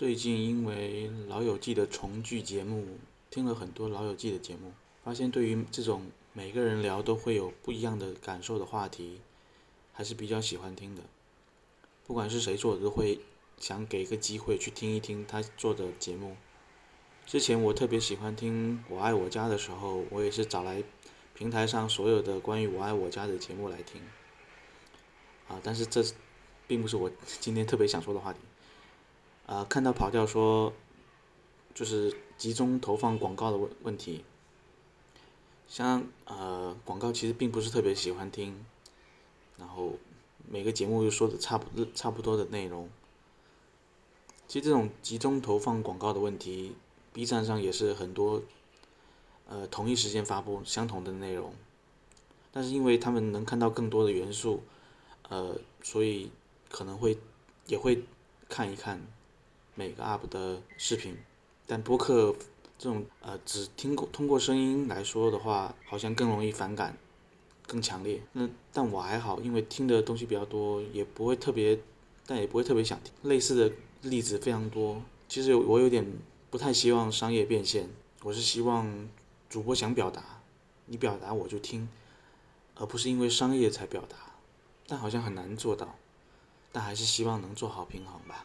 最近因为《老友记》的重聚节目，听了很多《老友记》的节目，发现对于这种每个人聊都会有不一样的感受的话题，还是比较喜欢听的。不管是谁做，都会想给一个机会去听一听他做的节目。之前我特别喜欢听《我爱我家》的时候，我也是找来平台上所有的关于《我爱我家》的节目来听。啊，但是这并不是我今天特别想说的话题。啊，看到跑调说，就是集中投放广告的问问题。像呃，广告其实并不是特别喜欢听，然后每个节目又说的差不差不多的内容。其实这种集中投放广告的问题，B 站上也是很多，呃，同一时间发布相同的内容，但是因为他们能看到更多的元素，呃，所以可能会也会看一看。每个 UP 的视频，但播客这种呃只听过通过声音来说的话，好像更容易反感，更强烈。那但我还好，因为听的东西比较多，也不会特别，但也不会特别想听。类似的例子非常多。其实我有点不太希望商业变现，我是希望主播想表达，你表达我就听，而不是因为商业才表达。但好像很难做到，但还是希望能做好平衡吧。